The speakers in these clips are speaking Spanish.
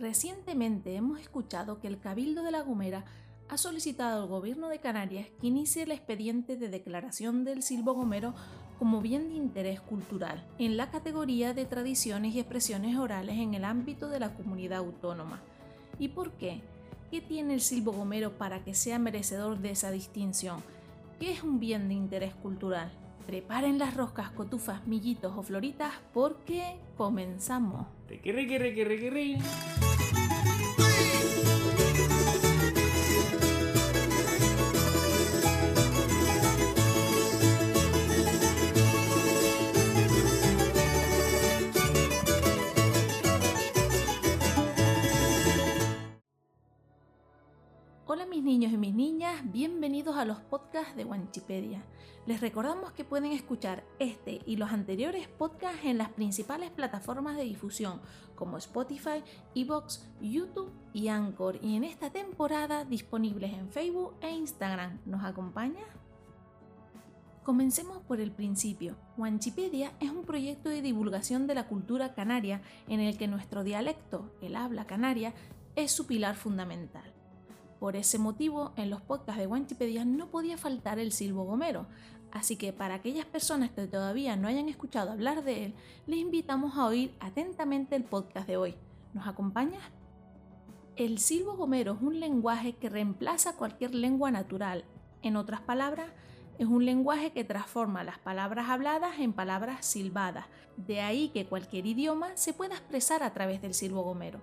Recientemente hemos escuchado que el Cabildo de La Gomera ha solicitado al Gobierno de Canarias que inicie el expediente de declaración del silbo gomero como bien de interés cultural en la categoría de tradiciones y expresiones orales en el ámbito de la comunidad autónoma. ¿Y por qué? ¿Qué tiene el silbo gomero para que sea merecedor de esa distinción? ¿Qué es un bien de interés cultural? Preparen las roscas, cotufas, millitos o floritas porque comenzamos. Niños y mis niñas, bienvenidos a los podcasts de Wanchipedia. Les recordamos que pueden escuchar este y los anteriores podcasts en las principales plataformas de difusión como Spotify, Evox, YouTube y Anchor y en esta temporada disponibles en Facebook e Instagram. ¿Nos acompaña? Comencemos por el principio. Wanchipedia es un proyecto de divulgación de la cultura canaria en el que nuestro dialecto, el habla canaria, es su pilar fundamental. Por ese motivo, en los podcasts de Wanchipedia no podía faltar el silbo gomero, así que para aquellas personas que todavía no hayan escuchado hablar de él, les invitamos a oír atentamente el podcast de hoy. ¿Nos acompañas? El silbo gomero es un lenguaje que reemplaza cualquier lengua natural. En otras palabras, es un lenguaje que transforma las palabras habladas en palabras silbadas, de ahí que cualquier idioma se pueda expresar a través del silbo gomero.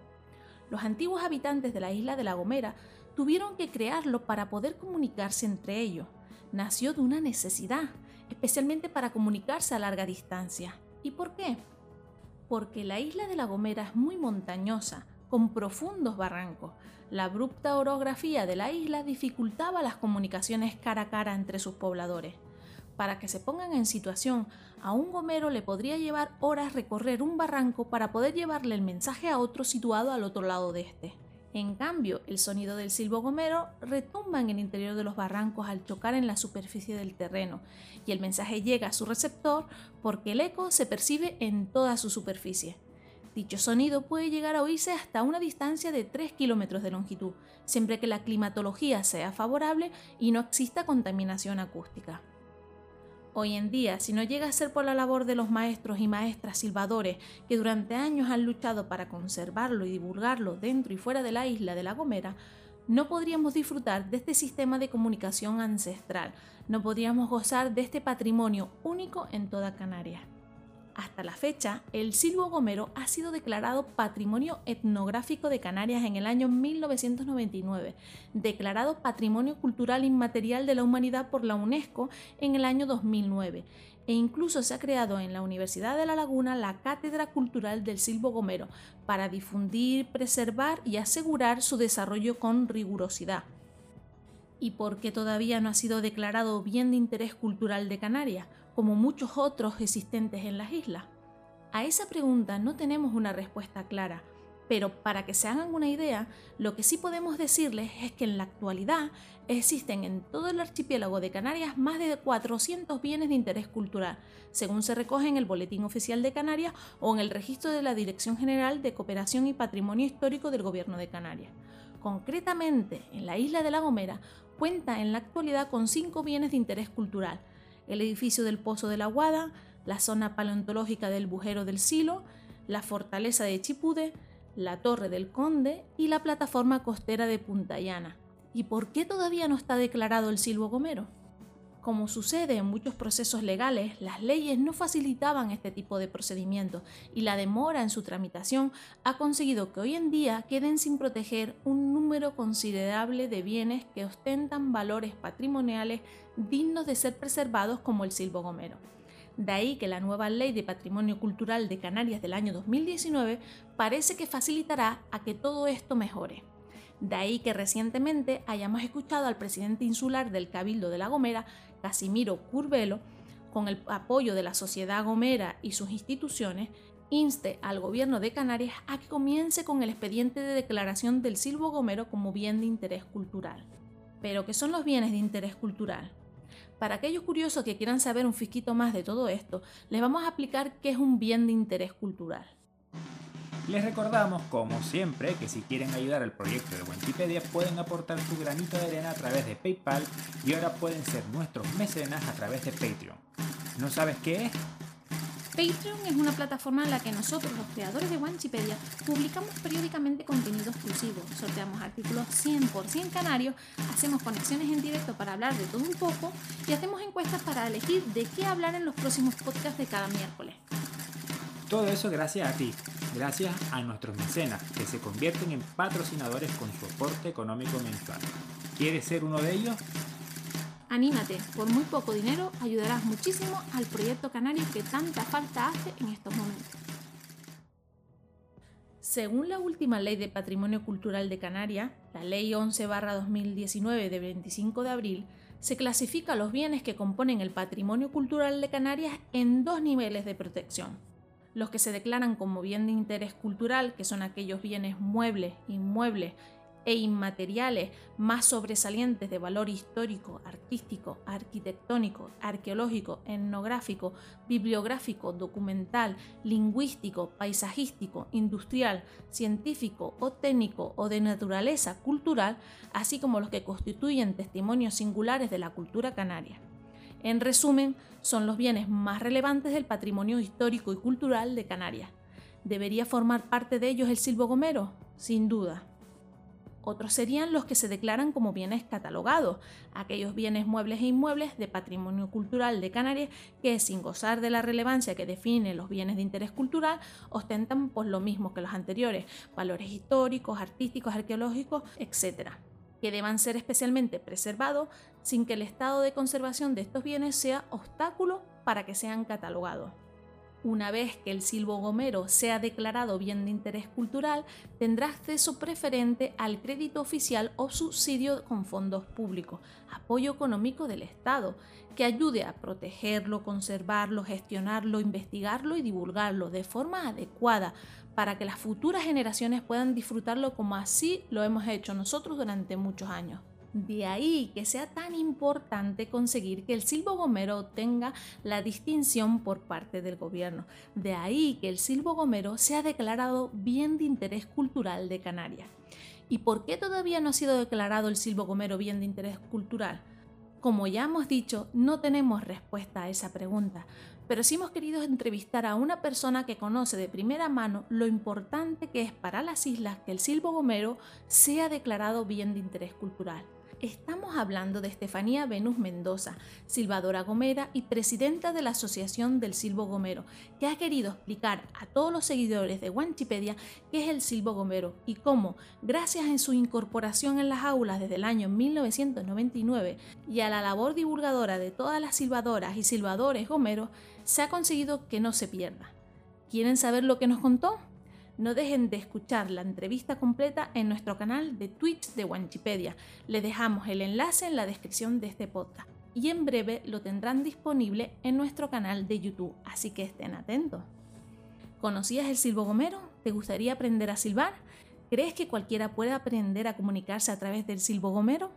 Los antiguos habitantes de la isla de La Gomera tuvieron que crearlo para poder comunicarse entre ellos. Nació de una necesidad, especialmente para comunicarse a larga distancia. ¿Y por qué? Porque la isla de La Gomera es muy montañosa, con profundos barrancos. La abrupta orografía de la isla dificultaba las comunicaciones cara a cara entre sus pobladores. Para que se pongan en situación, a un gomero le podría llevar horas recorrer un barranco para poder llevarle el mensaje a otro situado al otro lado de este. En cambio, el sonido del silbo gomero retumba en el interior de los barrancos al chocar en la superficie del terreno y el mensaje llega a su receptor porque el eco se percibe en toda su superficie. Dicho sonido puede llegar a oírse hasta una distancia de 3 kilómetros de longitud, siempre que la climatología sea favorable y no exista contaminación acústica. Hoy en día, si no llega a ser por la labor de los maestros y maestras silbadores que durante años han luchado para conservarlo y divulgarlo dentro y fuera de la isla de La Gomera, no podríamos disfrutar de este sistema de comunicación ancestral, no podríamos gozar de este patrimonio único en toda Canarias. Hasta la fecha, el silbo gomero ha sido declarado Patrimonio Etnográfico de Canarias en el año 1999, declarado Patrimonio Cultural Inmaterial de la Humanidad por la UNESCO en el año 2009 e incluso se ha creado en la Universidad de La Laguna la Cátedra Cultural del Silbo Gomero para difundir, preservar y asegurar su desarrollo con rigurosidad. ¿Y por qué todavía no ha sido declarado bien de interés cultural de Canarias? como muchos otros existentes en las islas? A esa pregunta no tenemos una respuesta clara, pero para que se hagan una idea, lo que sí podemos decirles es que en la actualidad existen en todo el archipiélago de Canarias más de 400 bienes de interés cultural, según se recoge en el Boletín Oficial de Canarias o en el registro de la Dirección General de Cooperación y Patrimonio Histórico del Gobierno de Canarias. Concretamente, en la isla de La Gomera cuenta en la actualidad con cinco bienes de interés cultural, el edificio del Pozo de la Guada, la zona paleontológica del Bujero del Silo, la fortaleza de Chipude, la Torre del Conde y la plataforma costera de Punta Llana. ¿Y por qué todavía no está declarado el silbo gomero? Como sucede en muchos procesos legales, las leyes no facilitaban este tipo de procedimientos y la demora en su tramitación ha conseguido que hoy en día queden sin proteger un número considerable de bienes que ostentan valores patrimoniales dignos de ser preservados como el silbo gomero. De ahí que la nueva Ley de Patrimonio Cultural de Canarias del año 2019 parece que facilitará a que todo esto mejore. De ahí que recientemente hayamos escuchado al presidente insular del Cabildo de La Gomera, Casimiro Curvelo, con el apoyo de la sociedad gomera y sus instituciones, inste al gobierno de Canarias a que comience con el expediente de declaración del silbo gomero como bien de interés cultural. Pero, ¿qué son los bienes de interés cultural? Para aquellos curiosos que quieran saber un fisquito más de todo esto, les vamos a explicar qué es un bien de interés cultural. Les recordamos, como siempre, que si quieren ayudar al proyecto de Wikipedia pueden aportar su granito de arena a través de PayPal y ahora pueden ser nuestros mecenas a través de Patreon. ¿No sabes qué es? Patreon es una plataforma en la que nosotros, los creadores de Wanchipedia, publicamos periódicamente contenido exclusivo, sorteamos artículos 100% canarios, hacemos conexiones en directo para hablar de todo un poco y hacemos encuestas para elegir de qué hablar en los próximos podcasts de cada miércoles. Todo eso gracias a ti, gracias a nuestros mecenas, que se convierten en patrocinadores con su aporte económico mensual. ¿Quieres ser uno de ellos? Anímate, por muy poco dinero ayudarás muchísimo al proyecto canario que tanta falta hace en estos momentos. Según la última ley de patrimonio cultural de Canarias, la ley 11-2019 de 25 de abril, se clasifica los bienes que componen el patrimonio cultural de Canarias en dos niveles de protección. Los que se declaran como bien de interés cultural, que son aquellos bienes muebles, inmuebles e inmateriales más sobresalientes de valor histórico, artístico, arquitectónico, arqueológico, etnográfico, bibliográfico, documental, lingüístico, paisajístico, industrial, científico o técnico o de naturaleza cultural, así como los que constituyen testimonios singulares de la cultura canaria. En resumen, son los bienes más relevantes del patrimonio histórico y cultural de Canarias. ¿Debería formar parte de ellos el silbo gomero? Sin duda. Otros serían los que se declaran como bienes catalogados, aquellos bienes muebles e inmuebles de patrimonio cultural de Canarias que, sin gozar de la relevancia que definen los bienes de interés cultural, ostentan pues lo mismo que los anteriores, valores históricos, artísticos, arqueológicos, etc que deban ser especialmente preservados sin que el estado de conservación de estos bienes sea obstáculo para que sean catalogados. Una vez que el silbo gomero sea declarado bien de interés cultural, tendrá acceso preferente al crédito oficial o subsidio con fondos públicos, apoyo económico del Estado, que ayude a protegerlo, conservarlo, gestionarlo, investigarlo y divulgarlo de forma adecuada para que las futuras generaciones puedan disfrutarlo como así lo hemos hecho nosotros durante muchos años. De ahí que sea tan importante conseguir que el silbo gomero tenga la distinción por parte del gobierno. De ahí que el silbo gomero sea declarado bien de interés cultural de Canarias. ¿Y por qué todavía no ha sido declarado el silbo gomero bien de interés cultural? Como ya hemos dicho, no tenemos respuesta a esa pregunta, pero sí hemos querido entrevistar a una persona que conoce de primera mano lo importante que es para las islas que el silbo gomero sea declarado bien de interés cultural. Estamos hablando de Estefanía Venus Mendoza, silbadora gomera y presidenta de la Asociación del Silbo Gomero, que ha querido explicar a todos los seguidores de Wanchipedia qué es el silbo gomero y cómo, gracias a su incorporación en las aulas desde el año 1999 y a la labor divulgadora de todas las silbadoras y silbadores gomeros, se ha conseguido que no se pierda. ¿Quieren saber lo que nos contó? No dejen de escuchar la entrevista completa en nuestro canal de Twitch de Wanchipedia. Les dejamos el enlace en la descripción de este podcast y en breve lo tendrán disponible en nuestro canal de YouTube, así que estén atentos. ¿Conocías el silbo gomero? ¿Te gustaría aprender a silbar? ¿Crees que cualquiera puede aprender a comunicarse a través del silbo gomero?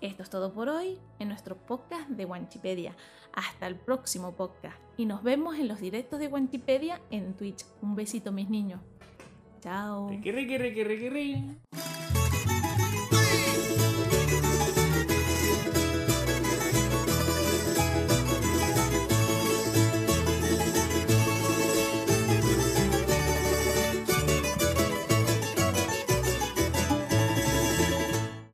Esto es todo por hoy en nuestro podcast de Wanchipedia. Hasta el próximo podcast y nos vemos en los directos de Wanchipedia en Twitch. Un besito mis niños. Chao. Riqui, riqui, riqui, riqui.